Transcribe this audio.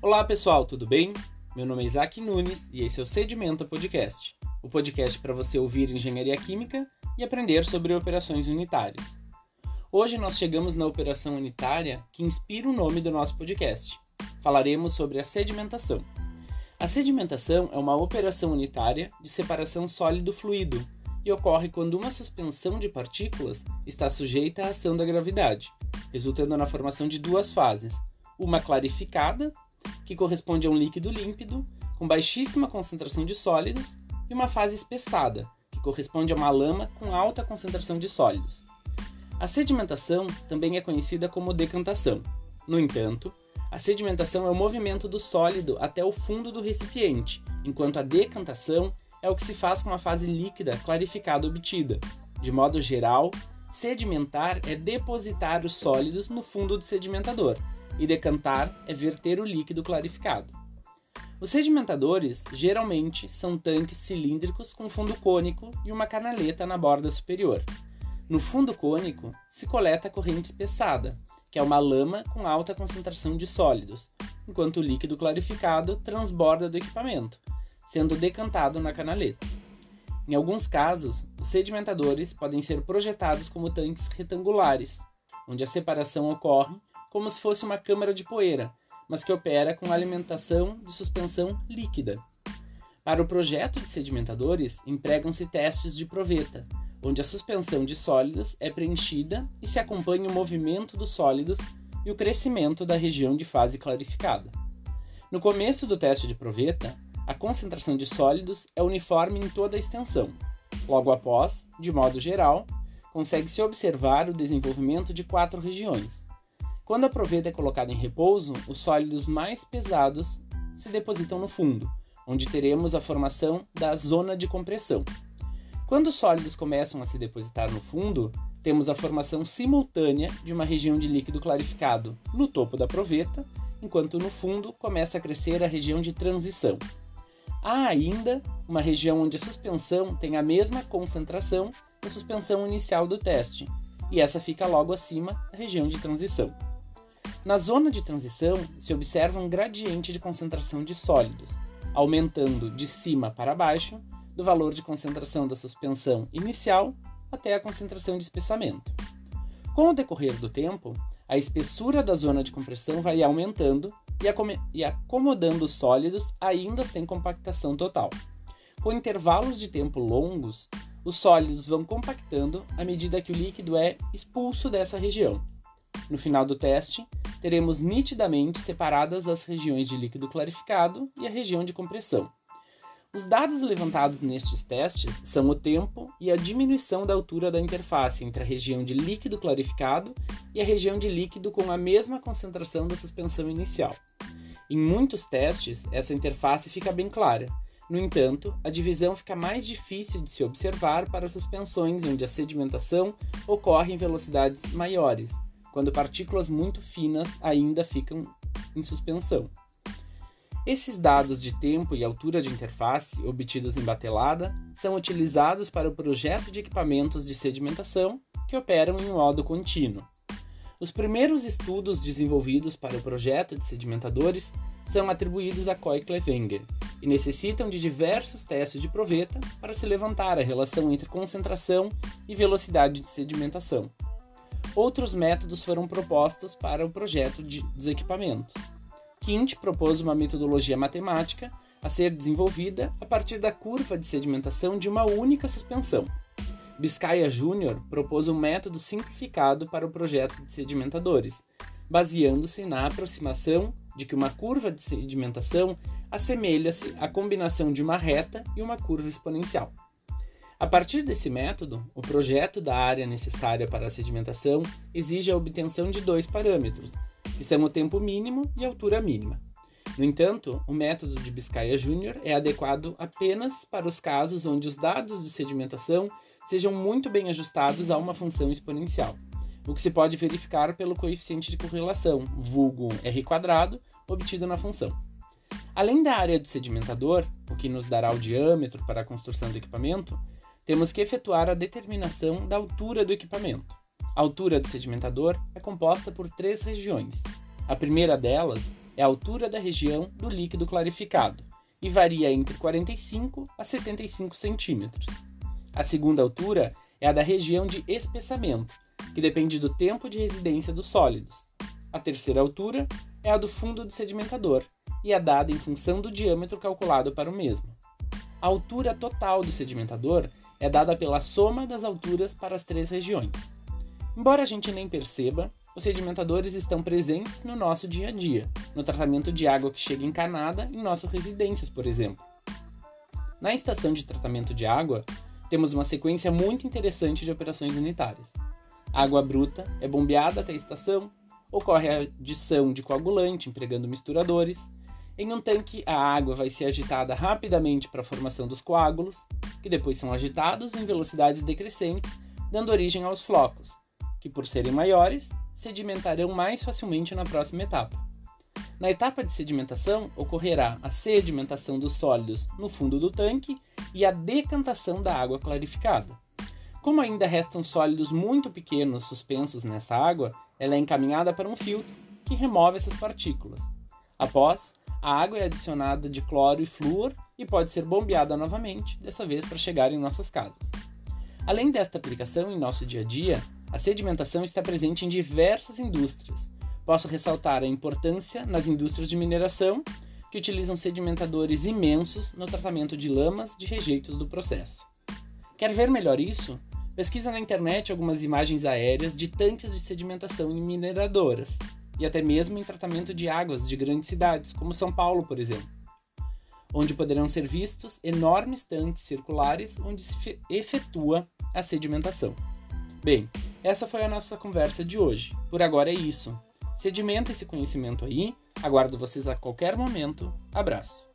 Olá pessoal, tudo bem? Meu nome é Isaac Nunes e esse é o Sedimenta Podcast, o podcast para você ouvir engenharia química e aprender sobre operações unitárias. Hoje nós chegamos na operação unitária que inspira o nome do nosso podcast. Falaremos sobre a sedimentação. A sedimentação é uma operação unitária de separação sólido-fluido e ocorre quando uma suspensão de partículas está sujeita à ação da gravidade, resultando na formação de duas fases, uma clarificada que corresponde a um líquido límpido com baixíssima concentração de sólidos, e uma fase espessada, que corresponde a uma lama com alta concentração de sólidos. A sedimentação também é conhecida como decantação. No entanto, a sedimentação é o movimento do sólido até o fundo do recipiente, enquanto a decantação é o que se faz com a fase líquida clarificada obtida. De modo geral, sedimentar é depositar os sólidos no fundo do sedimentador, e decantar é verter o líquido clarificado. Os sedimentadores geralmente são tanques cilíndricos com fundo cônico e uma canaleta na borda superior. No fundo cônico se coleta a corrente espessada, que é uma lama com alta concentração de sólidos, enquanto o líquido clarificado transborda do equipamento, sendo decantado na canaleta. Em alguns casos, os sedimentadores podem ser projetados como tanques retangulares, onde a separação ocorre como se fosse uma câmara de poeira, mas que opera com alimentação de suspensão líquida. Para o projeto de sedimentadores, empregam-se testes de proveta, onde a suspensão de sólidos é preenchida e se acompanha o movimento dos sólidos e o crescimento da região de fase clarificada. No começo do teste de proveta, a concentração de sólidos é uniforme em toda a extensão. Logo após, de modo geral, consegue-se observar o desenvolvimento de quatro regiões, quando a proveta é colocada em repouso, os sólidos mais pesados se depositam no fundo, onde teremos a formação da zona de compressão. Quando os sólidos começam a se depositar no fundo, temos a formação simultânea de uma região de líquido clarificado no topo da proveta, enquanto no fundo começa a crescer a região de transição. Há ainda uma região onde a suspensão tem a mesma concentração da suspensão inicial do teste, e essa fica logo acima da região de transição. Na zona de transição, se observa um gradiente de concentração de sólidos, aumentando de cima para baixo, do valor de concentração da suspensão inicial até a concentração de espessamento. Com o decorrer do tempo, a espessura da zona de compressão vai aumentando e acomodando os sólidos ainda sem compactação total. Com intervalos de tempo longos, os sólidos vão compactando à medida que o líquido é expulso dessa região. No final do teste, teremos nitidamente separadas as regiões de líquido clarificado e a região de compressão. Os dados levantados nestes testes são o tempo e a diminuição da altura da interface entre a região de líquido clarificado e a região de líquido com a mesma concentração da suspensão inicial. Em muitos testes, essa interface fica bem clara. No entanto, a divisão fica mais difícil de se observar para suspensões onde a sedimentação ocorre em velocidades maiores, quando partículas muito finas ainda ficam em suspensão. Esses dados de tempo e altura de interface, obtidos em batelada, são utilizados para o projeto de equipamentos de sedimentação que operam em modo contínuo. Os primeiros estudos desenvolvidos para o projeto de sedimentadores são atribuídos a Coy-Clevenger e necessitam de diversos testes de proveta para se levantar a relação entre concentração e velocidade de sedimentação. Outros métodos foram propostos para o projeto de, dos equipamentos. Quint propôs uma metodologia matemática a ser desenvolvida a partir da curva de sedimentação de uma única suspensão. Biscaya Jr. propôs um método simplificado para o projeto de sedimentadores, baseando-se na aproximação de que uma curva de sedimentação assemelha-se à combinação de uma reta e uma curva exponencial. A partir desse método, o projeto da área necessária para a sedimentação exige a obtenção de dois parâmetros, que são o tempo mínimo e a altura mínima. No entanto, o método de Biscaya Jr. é adequado apenas para os casos onde os dados de sedimentação sejam muito bem ajustados a uma função exponencial, o que se pode verificar pelo coeficiente de correlação, vulgo r quadrado, obtido na função. Além da área do sedimentador, o que nos dará o diâmetro para a construção do equipamento, temos que efetuar a determinação da altura do equipamento. A altura do sedimentador é composta por três regiões. A primeira delas é a altura da região do líquido clarificado e varia entre 45 a 75 centímetros. A segunda altura é a da região de espessamento, que depende do tempo de residência dos sólidos. A terceira altura é a do fundo do sedimentador e é dada em função do diâmetro calculado para o mesmo. A altura total do sedimentador é dada pela soma das alturas para as três regiões. Embora a gente nem perceba, os sedimentadores estão presentes no nosso dia a dia, no tratamento de água que chega encanada em nossas residências, por exemplo. Na estação de tratamento de água, temos uma sequência muito interessante de operações unitárias. A água bruta é bombeada até a estação, ocorre a adição de coagulante empregando misturadores. Em um tanque, a água vai ser agitada rapidamente para a formação dos coágulos, que depois são agitados em velocidades decrescentes, dando origem aos flocos, que, por serem maiores, sedimentarão mais facilmente na próxima etapa. Na etapa de sedimentação, ocorrerá a sedimentação dos sólidos no fundo do tanque e a decantação da água clarificada. Como ainda restam sólidos muito pequenos suspensos nessa água, ela é encaminhada para um filtro que remove essas partículas. Após, a água é adicionada de cloro e flúor e pode ser bombeada novamente, dessa vez para chegar em nossas casas. Além desta aplicação em nosso dia a dia, a sedimentação está presente em diversas indústrias. Posso ressaltar a importância nas indústrias de mineração, que utilizam sedimentadores imensos no tratamento de lamas de rejeitos do processo. Quer ver melhor isso? Pesquisa na internet algumas imagens aéreas de tanques de sedimentação em mineradoras e até mesmo em tratamento de águas de grandes cidades, como São Paulo, por exemplo, onde poderão ser vistos enormes tanques circulares onde se efetua a sedimentação. Bem, essa foi a nossa conversa de hoje. Por agora é isso. Sedimenta esse conhecimento aí. Aguardo vocês a qualquer momento. Abraço.